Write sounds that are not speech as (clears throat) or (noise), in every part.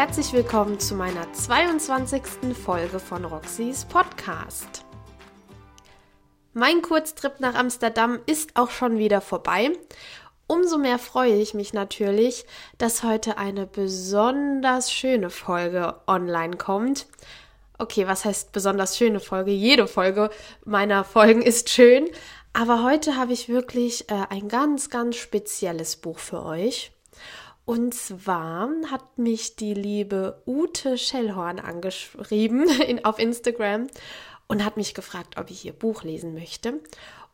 herzlich willkommen zu meiner 22. Folge von Roxys Podcast. Mein Kurztrip nach Amsterdam ist auch schon wieder vorbei. Umso mehr freue ich mich natürlich, dass heute eine besonders schöne Folge online kommt. Okay, was heißt besonders schöne Folge? Jede Folge meiner Folgen ist schön, aber heute habe ich wirklich äh, ein ganz, ganz spezielles Buch für euch. Und zwar hat mich die liebe Ute Schellhorn angeschrieben (laughs) in, auf Instagram und hat mich gefragt, ob ich ihr Buch lesen möchte.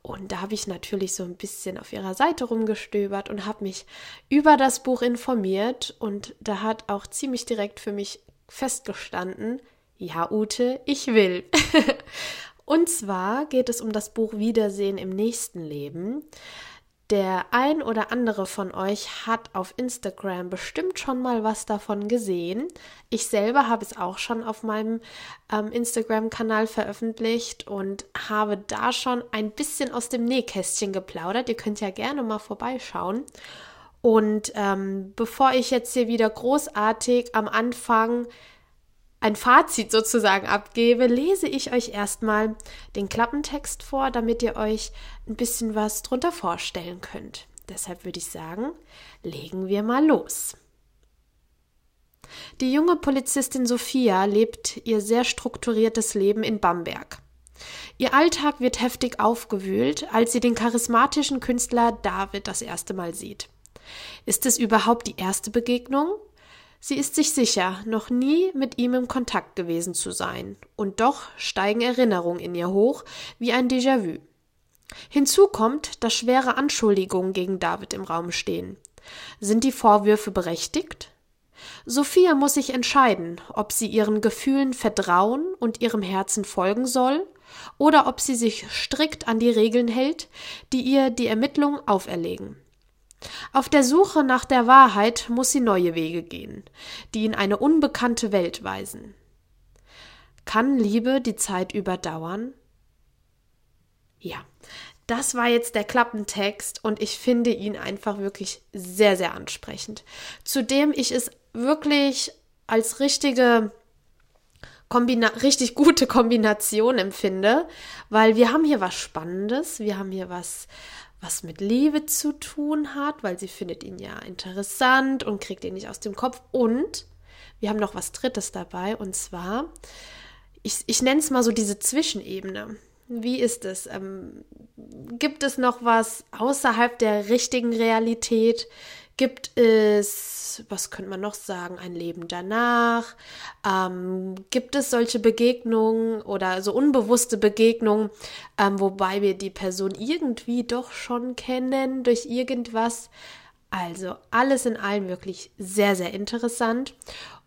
Und da habe ich natürlich so ein bisschen auf ihrer Seite rumgestöbert und habe mich über das Buch informiert. Und da hat auch ziemlich direkt für mich festgestanden, ja, Ute, ich will. (laughs) und zwar geht es um das Buch Wiedersehen im nächsten Leben. Der ein oder andere von euch hat auf Instagram bestimmt schon mal was davon gesehen. Ich selber habe es auch schon auf meinem ähm, Instagram-Kanal veröffentlicht und habe da schon ein bisschen aus dem Nähkästchen geplaudert. Ihr könnt ja gerne mal vorbeischauen. Und ähm, bevor ich jetzt hier wieder großartig am Anfang ein Fazit sozusagen abgebe, lese ich euch erstmal den Klappentext vor, damit ihr euch ein bisschen was drunter vorstellen könnt. Deshalb würde ich sagen, legen wir mal los. Die junge Polizistin Sophia lebt ihr sehr strukturiertes Leben in Bamberg. Ihr Alltag wird heftig aufgewühlt, als sie den charismatischen Künstler David das erste Mal sieht. Ist es überhaupt die erste Begegnung? Sie ist sich sicher, noch nie mit ihm im Kontakt gewesen zu sein, und doch steigen Erinnerungen in ihr hoch wie ein Déjà-vu. Hinzu kommt, dass schwere Anschuldigungen gegen David im Raum stehen. Sind die Vorwürfe berechtigt? Sophia muss sich entscheiden, ob sie ihren Gefühlen vertrauen und ihrem Herzen folgen soll, oder ob sie sich strikt an die Regeln hält, die ihr die Ermittlungen auferlegen. Auf der Suche nach der Wahrheit muss sie neue Wege gehen, die in eine unbekannte Welt weisen. Kann Liebe die Zeit überdauern? Ja, das war jetzt der Klappentext und ich finde ihn einfach wirklich sehr, sehr ansprechend. Zudem ich es wirklich als richtige Kombina richtig gute Kombination empfinde, weil wir haben hier was Spannendes, wir haben hier was was mit Liebe zu tun hat, weil sie findet ihn ja interessant und kriegt ihn nicht aus dem Kopf. Und wir haben noch was Drittes dabei, und zwar, ich, ich nenne es mal so diese Zwischenebene. Wie ist es? Ähm, gibt es noch was außerhalb der richtigen Realität? Gibt es, was könnte man noch sagen, ein Leben danach? Ähm, gibt es solche Begegnungen oder so unbewusste Begegnungen, ähm, wobei wir die Person irgendwie doch schon kennen durch irgendwas? Also alles in allem wirklich sehr, sehr interessant.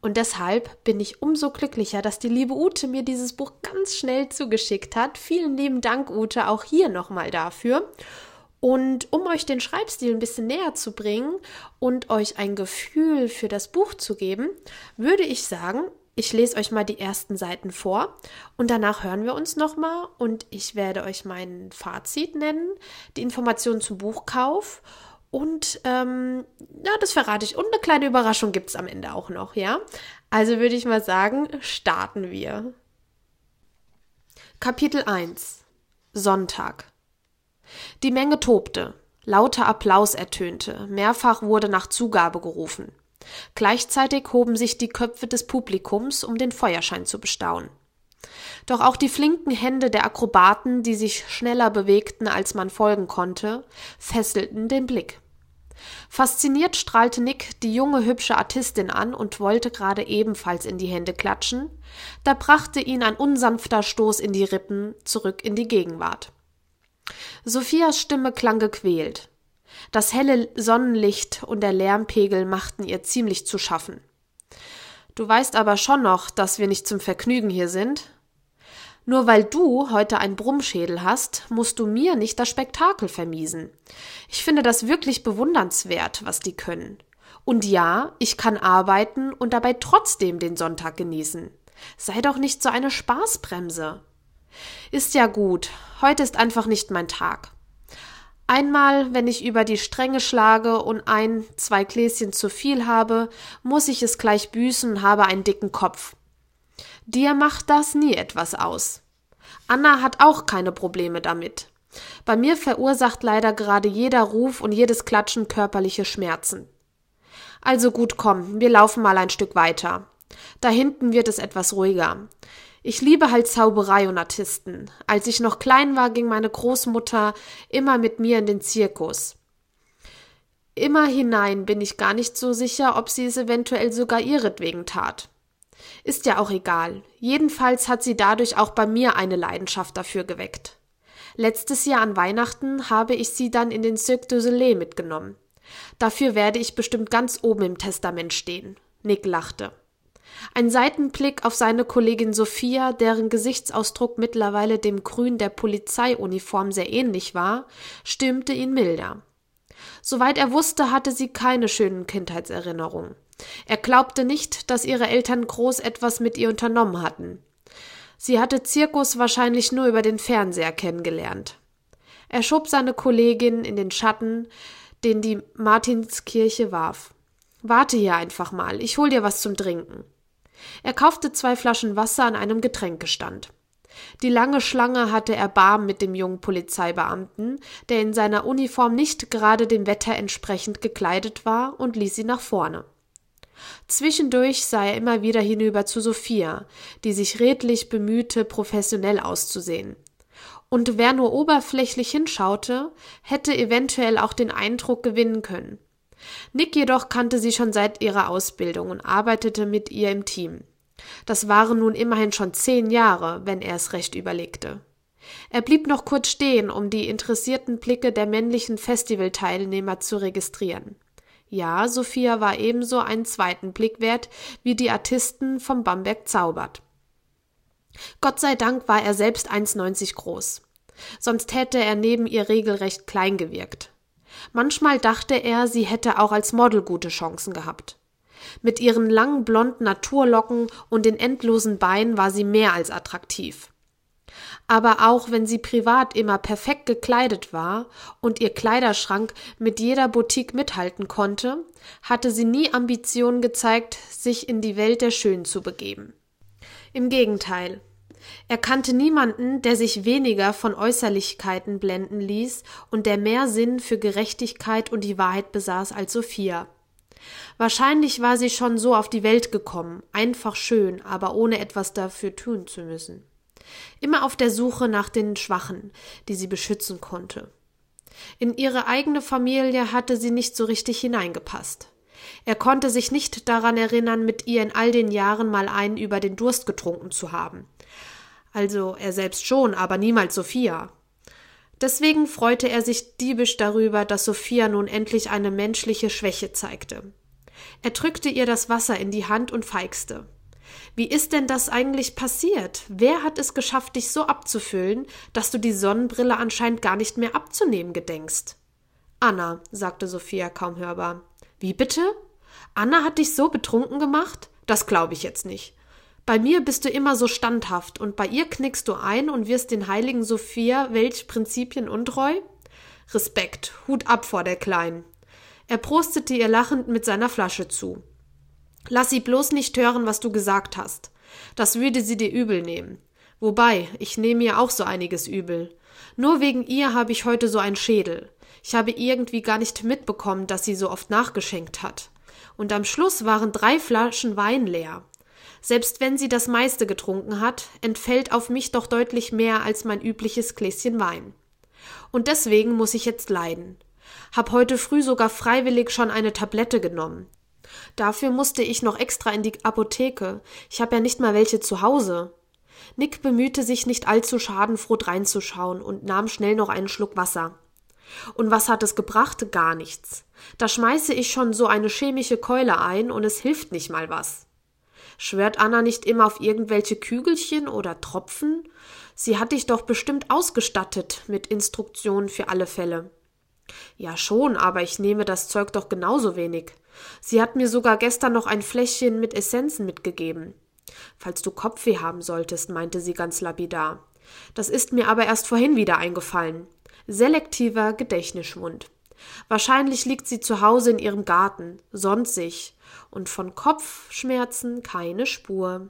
Und deshalb bin ich umso glücklicher, dass die liebe Ute mir dieses Buch ganz schnell zugeschickt hat. Vielen lieben Dank, Ute, auch hier nochmal dafür. Und um euch den Schreibstil ein bisschen näher zu bringen und euch ein Gefühl für das Buch zu geben, würde ich sagen, ich lese euch mal die ersten Seiten vor und danach hören wir uns nochmal und ich werde euch mein Fazit nennen, die Informationen zum Buchkauf und ähm, ja, das verrate ich. Und eine kleine Überraschung gibt es am Ende auch noch, ja? Also würde ich mal sagen, starten wir. Kapitel 1 Sonntag die Menge tobte. Lauter Applaus ertönte. Mehrfach wurde nach Zugabe gerufen. Gleichzeitig hoben sich die Köpfe des Publikums, um den Feuerschein zu bestaunen. Doch auch die flinken Hände der Akrobaten, die sich schneller bewegten, als man folgen konnte, fesselten den Blick. Fasziniert strahlte Nick die junge hübsche Artistin an und wollte gerade ebenfalls in die Hände klatschen, da brachte ihn ein unsanfter Stoß in die Rippen zurück in die Gegenwart. Sophias Stimme klang gequält. Das helle Sonnenlicht und der Lärmpegel machten ihr ziemlich zu schaffen. Du weißt aber schon noch, dass wir nicht zum Vergnügen hier sind. Nur weil du heute einen Brummschädel hast, musst du mir nicht das Spektakel vermiesen. Ich finde das wirklich bewundernswert, was die können. Und ja, ich kann arbeiten und dabei trotzdem den Sonntag genießen. Sei doch nicht so eine Spaßbremse. Ist ja gut, heute ist einfach nicht mein Tag. Einmal, wenn ich über die Stränge schlage und ein, zwei Gläschen zu viel habe, muss ich es gleich büßen und habe einen dicken Kopf. Dir macht das nie etwas aus. Anna hat auch keine Probleme damit. Bei mir verursacht leider gerade jeder Ruf und jedes Klatschen körperliche Schmerzen. Also gut, komm, wir laufen mal ein Stück weiter. Da hinten wird es etwas ruhiger. Ich liebe halt Zauberei und Artisten. Als ich noch klein war, ging meine Großmutter immer mit mir in den Zirkus. Immer hinein bin ich gar nicht so sicher, ob sie es eventuell sogar ihretwegen tat. Ist ja auch egal. Jedenfalls hat sie dadurch auch bei mir eine Leidenschaft dafür geweckt. Letztes Jahr an Weihnachten habe ich sie dann in den Cirque du Soleil mitgenommen. Dafür werde ich bestimmt ganz oben im Testament stehen. Nick lachte. Ein Seitenblick auf seine Kollegin Sophia, deren Gesichtsausdruck mittlerweile dem Grün der Polizeiuniform sehr ähnlich war, stimmte ihn milder. Soweit er wusste, hatte sie keine schönen Kindheitserinnerungen. Er glaubte nicht, dass ihre Eltern groß etwas mit ihr unternommen hatten. Sie hatte Zirkus wahrscheinlich nur über den Fernseher kennengelernt. Er schob seine Kollegin in den Schatten, den die Martinskirche warf. Warte hier einfach mal, ich hol dir was zum Trinken. Er kaufte zwei Flaschen Wasser an einem Getränkestand. Die lange Schlange hatte Erbarm mit dem jungen Polizeibeamten, der in seiner Uniform nicht gerade dem Wetter entsprechend gekleidet war, und ließ sie nach vorne. Zwischendurch sah er immer wieder hinüber zu Sophia, die sich redlich bemühte, professionell auszusehen. Und wer nur oberflächlich hinschaute, hätte eventuell auch den Eindruck gewinnen können. Nick jedoch kannte sie schon seit ihrer Ausbildung und arbeitete mit ihr im Team. Das waren nun immerhin schon zehn Jahre, wenn er es recht überlegte. Er blieb noch kurz stehen, um die interessierten Blicke der männlichen Festivalteilnehmer zu registrieren. Ja, Sophia war ebenso einen zweiten Blick wert wie die Artisten vom Bamberg zaubert. Gott sei Dank war er selbst 1,90 groß. Sonst hätte er neben ihr regelrecht klein gewirkt. Manchmal dachte er, sie hätte auch als Model gute Chancen gehabt. Mit ihren langen blonden Naturlocken und den endlosen Beinen war sie mehr als attraktiv. Aber auch wenn sie privat immer perfekt gekleidet war und ihr Kleiderschrank mit jeder Boutique mithalten konnte, hatte sie nie Ambitionen gezeigt, sich in die Welt der Schönen zu begeben. Im Gegenteil, er kannte niemanden, der sich weniger von Äußerlichkeiten blenden ließ und der mehr Sinn für Gerechtigkeit und die Wahrheit besaß als Sophia. Wahrscheinlich war sie schon so auf die Welt gekommen, einfach schön, aber ohne etwas dafür tun zu müssen. Immer auf der Suche nach den Schwachen, die sie beschützen konnte. In ihre eigene Familie hatte sie nicht so richtig hineingepasst. Er konnte sich nicht daran erinnern, mit ihr in all den Jahren mal einen über den Durst getrunken zu haben. Also er selbst schon, aber niemals Sophia. Deswegen freute er sich diebisch darüber, dass Sophia nun endlich eine menschliche Schwäche zeigte. Er drückte ihr das Wasser in die Hand und feixte. Wie ist denn das eigentlich passiert? Wer hat es geschafft, dich so abzufüllen, dass du die Sonnenbrille anscheinend gar nicht mehr abzunehmen gedenkst? Anna, sagte Sophia kaum hörbar. Wie bitte? Anna hat dich so betrunken gemacht? Das glaube ich jetzt nicht. Bei mir bist du immer so standhaft und bei ihr knickst du ein und wirst den heiligen Sophia welch Prinzipien untreu? Respekt, Hut ab vor der Kleinen. Er prostete ihr lachend mit seiner Flasche zu. Lass sie bloß nicht hören, was du gesagt hast. Das würde sie dir übel nehmen. Wobei, ich nehme ihr auch so einiges übel. Nur wegen ihr habe ich heute so einen Schädel. Ich habe irgendwie gar nicht mitbekommen, dass sie so oft nachgeschenkt hat. Und am Schluss waren drei Flaschen Wein leer. Selbst wenn sie das meiste getrunken hat, entfällt auf mich doch deutlich mehr als mein übliches Gläschen Wein. Und deswegen muss ich jetzt leiden. Hab heute früh sogar freiwillig schon eine Tablette genommen. Dafür musste ich noch extra in die Apotheke. Ich habe ja nicht mal welche zu Hause. Nick bemühte sich nicht allzu schadenfroh reinzuschauen und nahm schnell noch einen Schluck Wasser. Und was hat es gebracht? Gar nichts. Da schmeiße ich schon so eine chemische Keule ein und es hilft nicht mal was. Schwört Anna nicht immer auf irgendwelche Kügelchen oder Tropfen? Sie hat dich doch bestimmt ausgestattet mit Instruktionen für alle Fälle. Ja schon, aber ich nehme das Zeug doch genauso wenig. Sie hat mir sogar gestern noch ein Fläschchen mit Essenzen mitgegeben. Falls du Kopfweh haben solltest, meinte sie ganz lapidar. Das ist mir aber erst vorhin wieder eingefallen. Selektiver Gedächtnisschwund. Wahrscheinlich liegt sie zu Hause in ihrem Garten, sonnt sich, und von Kopfschmerzen keine Spur.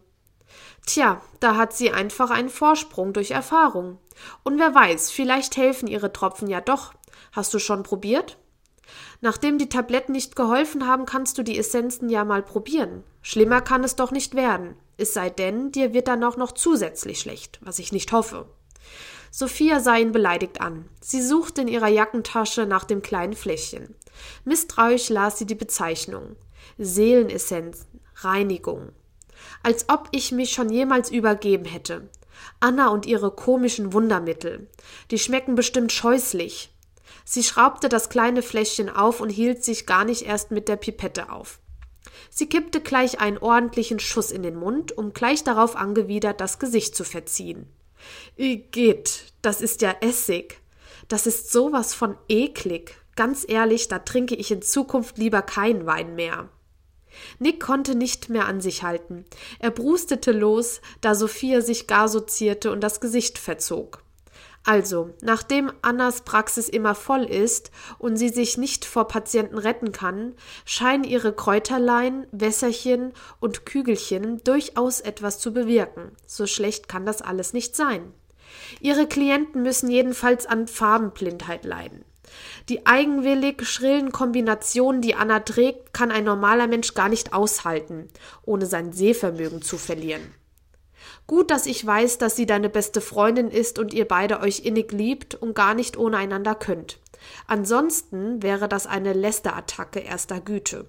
Tja, da hat sie einfach einen Vorsprung durch Erfahrung. Und wer weiß, vielleicht helfen ihre Tropfen ja doch. Hast du schon probiert? Nachdem die Tabletten nicht geholfen haben, kannst du die Essenzen ja mal probieren. Schlimmer kann es doch nicht werden. Es sei denn, dir wird dann auch noch zusätzlich schlecht, was ich nicht hoffe. Sophia sah ihn beleidigt an. Sie suchte in ihrer Jackentasche nach dem kleinen Fläschchen. Misstrauisch las sie die Bezeichnung. Seelenessenzen, Reinigung. Als ob ich mich schon jemals übergeben hätte. Anna und ihre komischen Wundermittel. Die schmecken bestimmt scheußlich. Sie schraubte das kleine Fläschchen auf und hielt sich gar nicht erst mit der Pipette auf. Sie kippte gleich einen ordentlichen Schuss in den Mund, um gleich darauf angewidert das Gesicht zu verziehen. Igitt, das ist ja Essig. Das ist sowas von eklig. Ganz ehrlich, da trinke ich in Zukunft lieber keinen Wein mehr. Nick konnte nicht mehr an sich halten. Er brustete los, da Sophia sich gar so zierte und das Gesicht verzog. Also, nachdem Annas Praxis immer voll ist und sie sich nicht vor Patienten retten kann, scheinen ihre Kräuterlein, Wässerchen und Kügelchen durchaus etwas zu bewirken. So schlecht kann das alles nicht sein. Ihre Klienten müssen jedenfalls an Farbenblindheit leiden. Die eigenwillig schrillen Kombinationen, die Anna trägt, kann ein normaler Mensch gar nicht aushalten, ohne sein Sehvermögen zu verlieren. Gut, dass ich weiß, dass sie deine beste Freundin ist und ihr beide euch innig liebt und gar nicht ohne einander könnt. Ansonsten wäre das eine Lästerattacke erster Güte.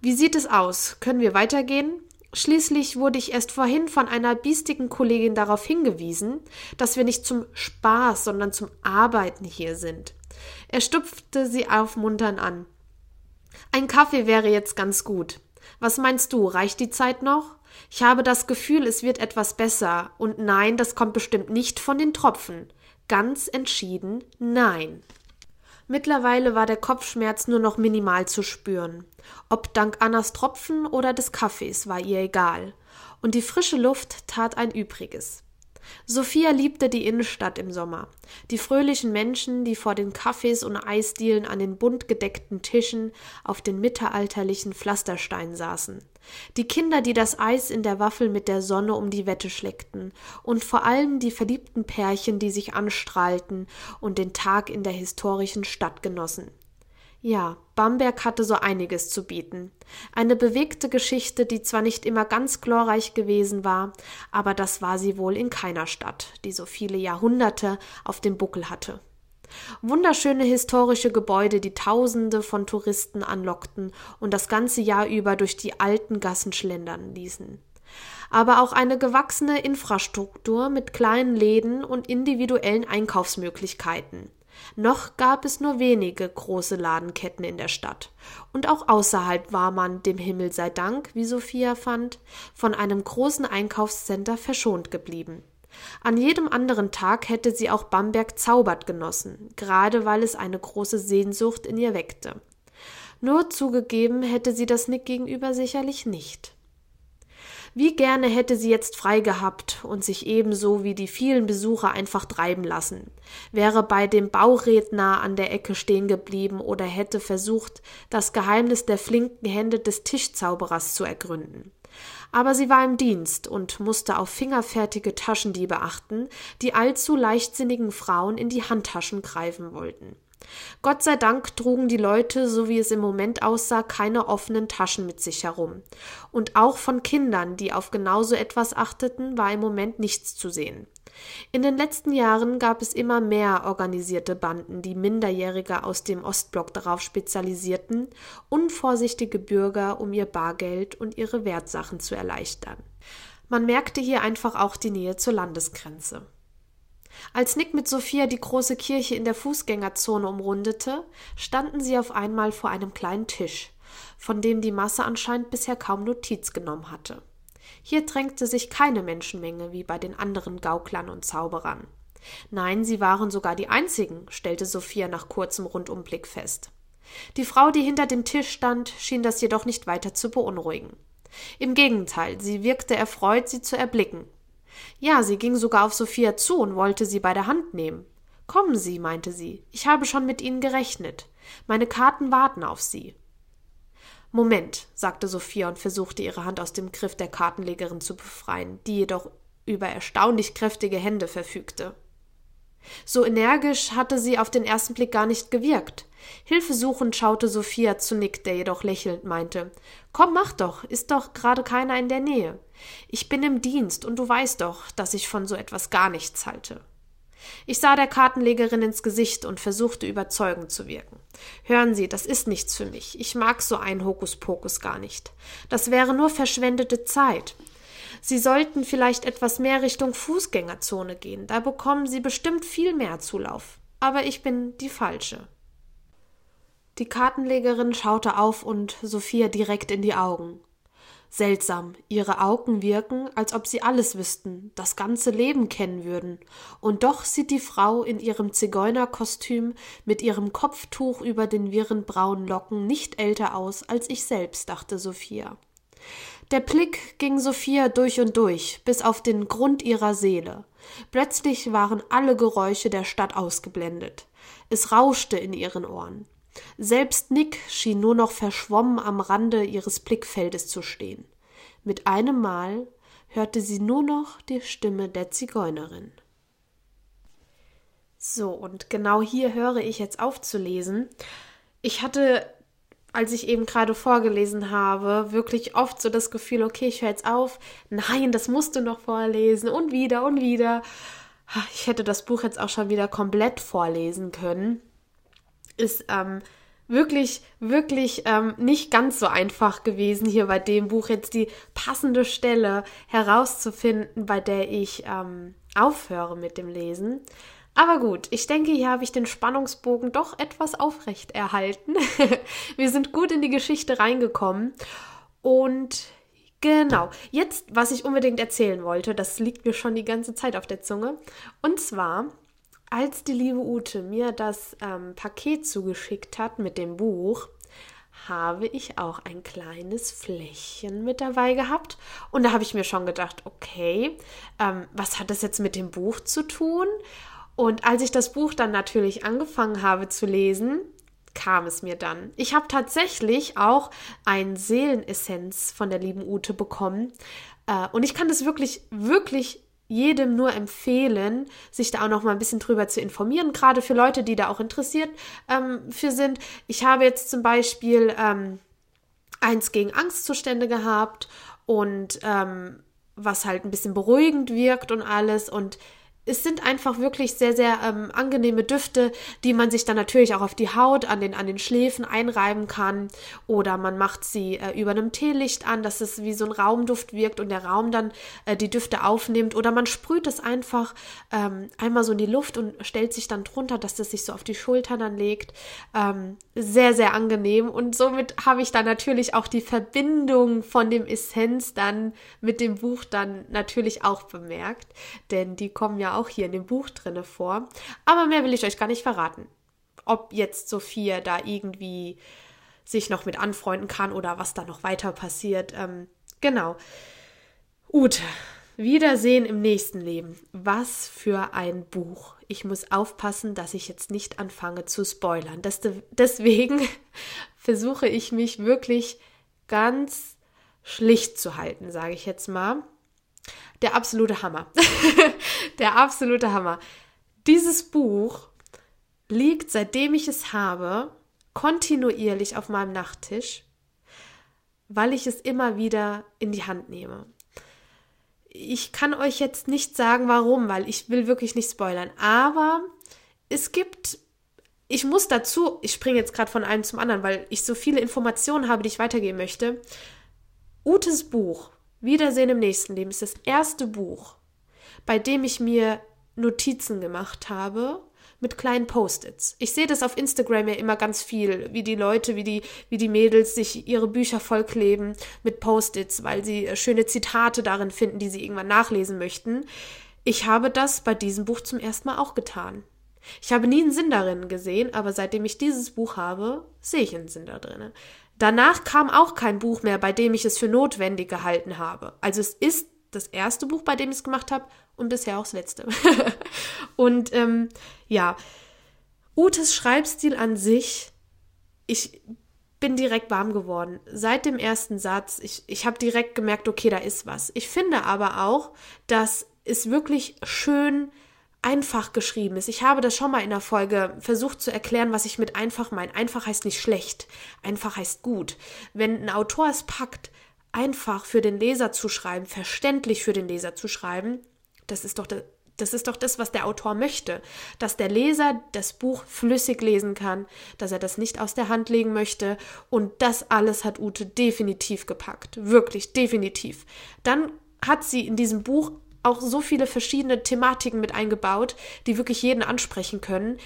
Wie sieht es aus? Können wir weitergehen? Schließlich wurde ich erst vorhin von einer biestigen Kollegin darauf hingewiesen, dass wir nicht zum Spaß, sondern zum Arbeiten hier sind. Er stupfte sie aufmunternd an. Ein Kaffee wäre jetzt ganz gut. Was meinst du, reicht die Zeit noch? Ich habe das Gefühl, es wird etwas besser. Und nein, das kommt bestimmt nicht von den Tropfen. Ganz entschieden nein. Mittlerweile war der Kopfschmerz nur noch minimal zu spüren. Ob dank Annas Tropfen oder des Kaffees war ihr egal. Und die frische Luft tat ein Übriges. Sophia liebte die Innenstadt im Sommer. Die fröhlichen Menschen, die vor den Cafés und Eisdielen an den bunt gedeckten Tischen auf den mittelalterlichen Pflastersteinen saßen. Die Kinder, die das Eis in der Waffel mit der Sonne um die Wette schleckten. Und vor allem die verliebten Pärchen, die sich anstrahlten und den Tag in der historischen Stadt genossen. Ja, Bamberg hatte so einiges zu bieten. Eine bewegte Geschichte, die zwar nicht immer ganz glorreich gewesen war, aber das war sie wohl in keiner Stadt, die so viele Jahrhunderte auf dem Buckel hatte. Wunderschöne historische Gebäude, die Tausende von Touristen anlockten und das ganze Jahr über durch die alten Gassen schlendern ließen. Aber auch eine gewachsene Infrastruktur mit kleinen Läden und individuellen Einkaufsmöglichkeiten. Noch gab es nur wenige große Ladenketten in der Stadt, und auch außerhalb war man, dem Himmel sei Dank, wie Sophia fand, von einem großen Einkaufscenter verschont geblieben. An jedem anderen Tag hätte sie auch Bamberg zaubert genossen, gerade weil es eine große Sehnsucht in ihr weckte. Nur zugegeben hätte sie das Nick gegenüber sicherlich nicht. Wie gerne hätte sie jetzt frei gehabt und sich ebenso wie die vielen Besucher einfach treiben lassen, wäre bei dem Bauredner an der Ecke stehen geblieben oder hätte versucht, das Geheimnis der flinken Hände des Tischzauberers zu ergründen. Aber sie war im Dienst und musste auf fingerfertige Taschendiebe achten, die allzu leichtsinnigen Frauen in die Handtaschen greifen wollten. Gott sei Dank trugen die Leute, so wie es im Moment aussah, keine offenen Taschen mit sich herum. Und auch von Kindern, die auf genauso etwas achteten, war im Moment nichts zu sehen. In den letzten Jahren gab es immer mehr organisierte Banden, die Minderjährige aus dem Ostblock darauf spezialisierten, unvorsichtige Bürger um ihr Bargeld und ihre Wertsachen zu erleichtern. Man merkte hier einfach auch die Nähe zur Landesgrenze. Als Nick mit Sophia die große Kirche in der Fußgängerzone umrundete, standen sie auf einmal vor einem kleinen Tisch, von dem die Masse anscheinend bisher kaum Notiz genommen hatte. Hier drängte sich keine Menschenmenge wie bei den anderen Gauklern und Zauberern. Nein, sie waren sogar die einzigen, stellte Sophia nach kurzem Rundumblick fest. Die Frau, die hinter dem Tisch stand, schien das jedoch nicht weiter zu beunruhigen. Im Gegenteil, sie wirkte erfreut, sie zu erblicken, ja, sie ging sogar auf Sophia zu und wollte sie bei der Hand nehmen. Kommen Sie, meinte sie, ich habe schon mit Ihnen gerechnet. Meine Karten warten auf Sie. Moment, sagte Sophia und versuchte ihre Hand aus dem Griff der Kartenlegerin zu befreien, die jedoch über erstaunlich kräftige Hände verfügte. So energisch hatte sie auf den ersten Blick gar nicht gewirkt. Hilfesuchend schaute Sophia zu Nick, der jedoch lächelnd meinte Komm, mach doch, ist doch gerade keiner in der Nähe. Ich bin im Dienst, und du weißt doch, dass ich von so etwas gar nichts halte. Ich sah der Kartenlegerin ins Gesicht und versuchte überzeugend zu wirken. Hören Sie, das ist nichts für mich. Ich mag so ein Hokuspokus gar nicht. Das wäre nur verschwendete Zeit. Sie sollten vielleicht etwas mehr Richtung Fußgängerzone gehen. Da bekommen Sie bestimmt viel mehr Zulauf. Aber ich bin die Falsche. Die Kartenlegerin schaute auf und Sophia direkt in die Augen. Seltsam, ihre Augen wirken, als ob sie alles wüssten, das ganze Leben kennen würden, und doch sieht die Frau in ihrem Zigeunerkostüm mit ihrem Kopftuch über den wirren braunen Locken nicht älter aus als ich selbst, dachte Sophia. Der Blick ging Sophia durch und durch, bis auf den Grund ihrer Seele. Plötzlich waren alle Geräusche der Stadt ausgeblendet. Es rauschte in ihren Ohren. Selbst Nick schien nur noch verschwommen am Rande ihres Blickfeldes zu stehen. Mit einem Mal hörte sie nur noch die Stimme der Zigeunerin. So, und genau hier höre ich jetzt auf zu lesen. Ich hatte, als ich eben gerade vorgelesen habe, wirklich oft so das Gefühl, okay, ich höre jetzt auf. Nein, das musst du noch vorlesen und wieder und wieder. Ich hätte das Buch jetzt auch schon wieder komplett vorlesen können ist ähm, wirklich, wirklich ähm, nicht ganz so einfach gewesen, hier bei dem Buch jetzt die passende Stelle herauszufinden, bei der ich ähm, aufhöre mit dem Lesen. Aber gut, ich denke, hier habe ich den Spannungsbogen doch etwas aufrecht erhalten. (laughs) Wir sind gut in die Geschichte reingekommen. Und genau, jetzt, was ich unbedingt erzählen wollte, das liegt mir schon die ganze Zeit auf der Zunge. Und zwar als die liebe Ute mir das ähm, Paket zugeschickt hat mit dem Buch, habe ich auch ein kleines Fläschchen mit dabei gehabt. Und da habe ich mir schon gedacht, okay, ähm, was hat das jetzt mit dem Buch zu tun? Und als ich das Buch dann natürlich angefangen habe zu lesen, kam es mir dann. Ich habe tatsächlich auch ein Seelenessenz von der lieben Ute bekommen. Äh, und ich kann das wirklich, wirklich jedem nur empfehlen, sich da auch noch mal ein bisschen drüber zu informieren, gerade für Leute, die da auch interessiert ähm, für sind. Ich habe jetzt zum Beispiel ähm, eins gegen Angstzustände gehabt und ähm, was halt ein bisschen beruhigend wirkt und alles und es sind einfach wirklich sehr, sehr ähm, angenehme Düfte, die man sich dann natürlich auch auf die Haut, an den, an den Schläfen einreiben kann. Oder man macht sie äh, über einem Teelicht an, dass es wie so ein Raumduft wirkt und der Raum dann äh, die Düfte aufnimmt. Oder man sprüht es einfach ähm, einmal so in die Luft und stellt sich dann drunter, dass das sich so auf die Schultern dann legt. Ähm, sehr, sehr angenehm. Und somit habe ich dann natürlich auch die Verbindung von dem Essenz dann mit dem Buch dann natürlich auch bemerkt. Denn die kommen ja auch hier in dem Buch drinne vor. Aber mehr will ich euch gar nicht verraten. Ob jetzt Sophia da irgendwie sich noch mit anfreunden kann oder was da noch weiter passiert. Ähm, genau. Ute, Wiedersehen im nächsten Leben. Was für ein Buch. Ich muss aufpassen, dass ich jetzt nicht anfange zu spoilern. deswegen (laughs) versuche ich mich wirklich ganz schlicht zu halten, sage ich jetzt mal der absolute Hammer. (laughs) der absolute Hammer. Dieses Buch liegt, seitdem ich es habe, kontinuierlich auf meinem Nachttisch, weil ich es immer wieder in die Hand nehme. Ich kann euch jetzt nicht sagen, warum, weil ich will wirklich nicht spoilern. Aber es gibt, ich muss dazu, ich springe jetzt gerade von einem zum anderen, weil ich so viele Informationen habe, die ich weitergeben möchte. Utes Buch Wiedersehen im nächsten Leben ist das erste Buch, bei dem ich mir Notizen gemacht habe mit kleinen Post-its. Ich sehe das auf Instagram ja immer ganz viel, wie die Leute, wie die, wie die Mädels sich ihre Bücher vollkleben mit Post-its, weil sie äh, schöne Zitate darin finden, die sie irgendwann nachlesen möchten. Ich habe das bei diesem Buch zum ersten Mal auch getan. Ich habe nie einen Sinn darin gesehen, aber seitdem ich dieses Buch habe, sehe ich einen Sinn da drin. Danach kam auch kein Buch mehr, bei dem ich es für notwendig gehalten habe. Also es ist das erste Buch, bei dem ich es gemacht habe und bisher auch das letzte. (laughs) und ähm, ja, Utes Schreibstil an sich, ich bin direkt warm geworden. Seit dem ersten Satz, ich, ich habe direkt gemerkt, okay, da ist was. Ich finde aber auch, dass es wirklich schön einfach geschrieben ist. Ich habe das schon mal in der Folge versucht zu erklären, was ich mit einfach meine. Einfach heißt nicht schlecht, einfach heißt gut. Wenn ein Autor es packt, einfach für den Leser zu schreiben, verständlich für den Leser zu schreiben, das ist doch das ist doch das, was der Autor möchte, dass der Leser das Buch flüssig lesen kann, dass er das nicht aus der Hand legen möchte und das alles hat Ute definitiv gepackt, wirklich definitiv. Dann hat sie in diesem Buch auch so viele verschiedene Thematiken mit eingebaut, die wirklich jeden ansprechen können.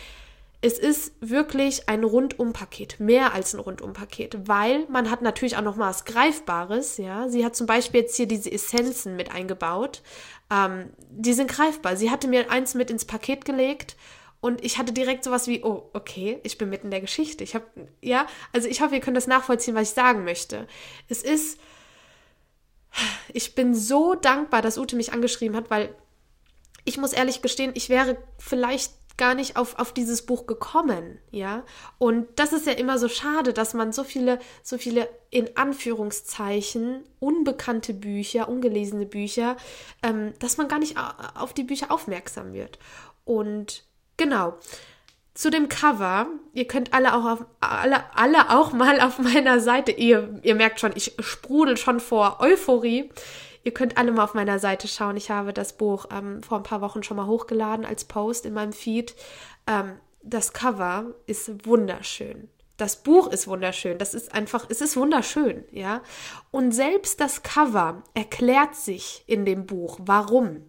Es ist wirklich ein Rundumpaket, mehr als ein Rundumpaket, weil man hat natürlich auch noch mal was Greifbares, ja. Sie hat zum Beispiel jetzt hier diese Essenzen mit eingebaut, ähm, die sind greifbar. Sie hatte mir eins mit ins Paket gelegt und ich hatte direkt sowas wie, oh, okay, ich bin mitten in der Geschichte. Ich habe, ja, also ich hoffe, ihr könnt das nachvollziehen, was ich sagen möchte. Es ist, ich bin so dankbar, dass Ute mich angeschrieben hat, weil ich muss ehrlich gestehen, ich wäre vielleicht gar nicht auf, auf dieses Buch gekommen, ja. Und das ist ja immer so schade, dass man so viele, so viele in Anführungszeichen unbekannte Bücher, ungelesene Bücher, ähm, dass man gar nicht auf die Bücher aufmerksam wird. Und genau. Zu dem Cover, ihr könnt alle auch auf, alle, alle auch mal auf meiner Seite, ihr, ihr merkt schon, ich sprudel schon vor Euphorie. Ihr könnt alle mal auf meiner Seite schauen. Ich habe das Buch ähm, vor ein paar Wochen schon mal hochgeladen als Post in meinem Feed. Ähm, das Cover ist wunderschön. Das Buch ist wunderschön. Das ist einfach, es ist wunderschön, ja. Und selbst das Cover erklärt sich in dem Buch, warum.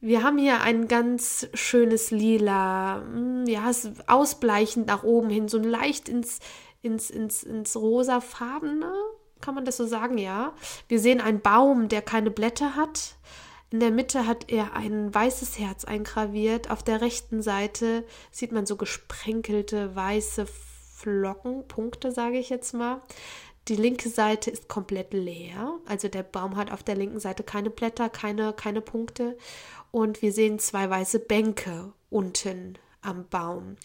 Wir haben hier ein ganz schönes Lila, hm, ja, ausbleichend nach oben hin, so leicht ins, ins, ins, ins rosafarbene, kann man das so sagen? Ja. Wir sehen einen Baum, der keine Blätter hat. In der Mitte hat er ein weißes Herz eingraviert. Auf der rechten Seite sieht man so gesprenkelte weiße Flocken, Punkte, sage ich jetzt mal. Die linke Seite ist komplett leer. Also der Baum hat auf der linken Seite keine Blätter, keine, keine Punkte. Und wir sehen zwei weiße Bänke unten am Baum.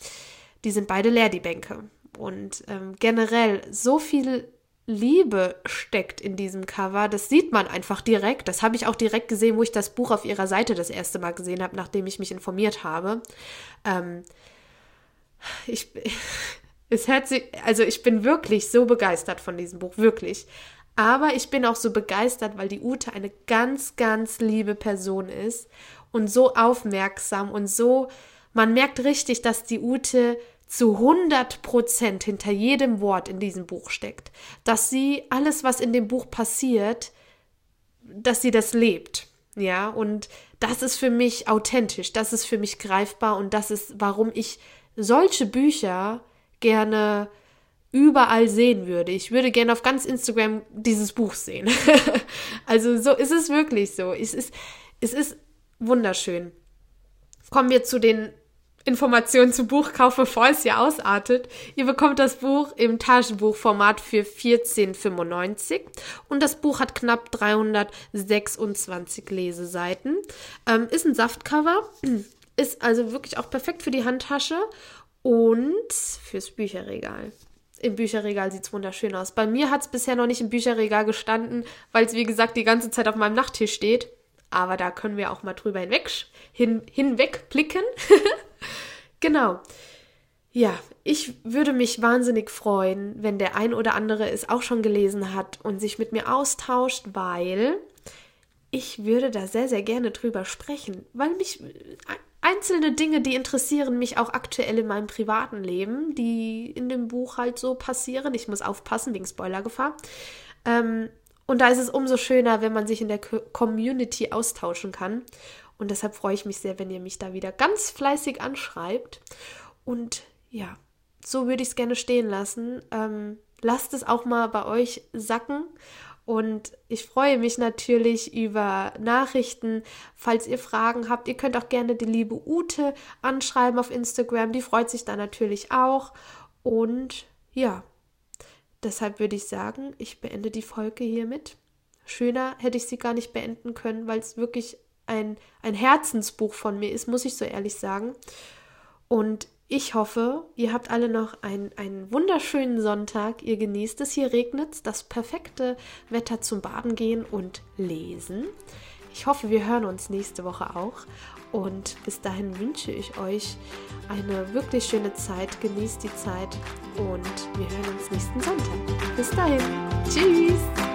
Die sind beide leer, die Bänke. Und ähm, generell so viel Liebe steckt in diesem Cover. Das sieht man einfach direkt. Das habe ich auch direkt gesehen, wo ich das Buch auf ihrer Seite das erste Mal gesehen habe, nachdem ich mich informiert habe. Ähm, ich, (laughs) es hört sich, also ich bin wirklich so begeistert von diesem Buch, wirklich. Aber ich bin auch so begeistert, weil die Ute eine ganz, ganz liebe Person ist und so aufmerksam und so, man merkt richtig, dass die Ute zu 100 Prozent hinter jedem Wort in diesem Buch steckt. Dass sie alles, was in dem Buch passiert, dass sie das lebt. Ja, und das ist für mich authentisch, das ist für mich greifbar und das ist, warum ich solche Bücher gerne überall sehen würde. Ich würde gerne auf ganz Instagram dieses Buch sehen. (laughs) also so ist es wirklich so. Es ist, es ist wunderschön. Kommen wir zu den Informationen zum Buchkauf, bevor es hier ausartet. Ihr bekommt das Buch im Taschenbuchformat für 14,95 und das Buch hat knapp 326 Leseseiten. Ähm, ist ein Saftcover, (clears throat) ist also wirklich auch perfekt für die Handtasche und fürs Bücherregal. Im Bücherregal sieht es wunderschön aus. Bei mir hat es bisher noch nicht im Bücherregal gestanden, weil es wie gesagt die ganze Zeit auf meinem Nachttisch steht. Aber da können wir auch mal drüber hinweg, hin, hinweg blicken. (laughs) Genau. Ja, ich würde mich wahnsinnig freuen, wenn der ein oder andere es auch schon gelesen hat und sich mit mir austauscht, weil ich würde da sehr, sehr gerne drüber sprechen, weil mich einzelne Dinge, die interessieren mich auch aktuell in meinem privaten Leben, die in dem Buch halt so passieren. Ich muss aufpassen wegen Spoilergefahr. Ähm, und da ist es umso schöner, wenn man sich in der Community austauschen kann. Und deshalb freue ich mich sehr, wenn ihr mich da wieder ganz fleißig anschreibt. Und ja, so würde ich es gerne stehen lassen. Ähm, lasst es auch mal bei euch sacken. Und ich freue mich natürlich über Nachrichten. Falls ihr Fragen habt, ihr könnt auch gerne die liebe Ute anschreiben auf Instagram. Die freut sich da natürlich auch. Und ja, deshalb würde ich sagen, ich beende die Folge hiermit. schöner hätte ich sie gar nicht beenden können, weil es wirklich ein, ein Herzensbuch von mir ist, muss ich so ehrlich sagen. Und ich hoffe, ihr habt alle noch einen, einen wunderschönen Sonntag. Ihr genießt es. Hier regnet das perfekte Wetter zum Baden gehen und lesen. Ich hoffe, wir hören uns nächste Woche auch. Und bis dahin wünsche ich euch eine wirklich schöne Zeit. Genießt die Zeit und wir hören uns nächsten Sonntag. Bis dahin. Tschüss.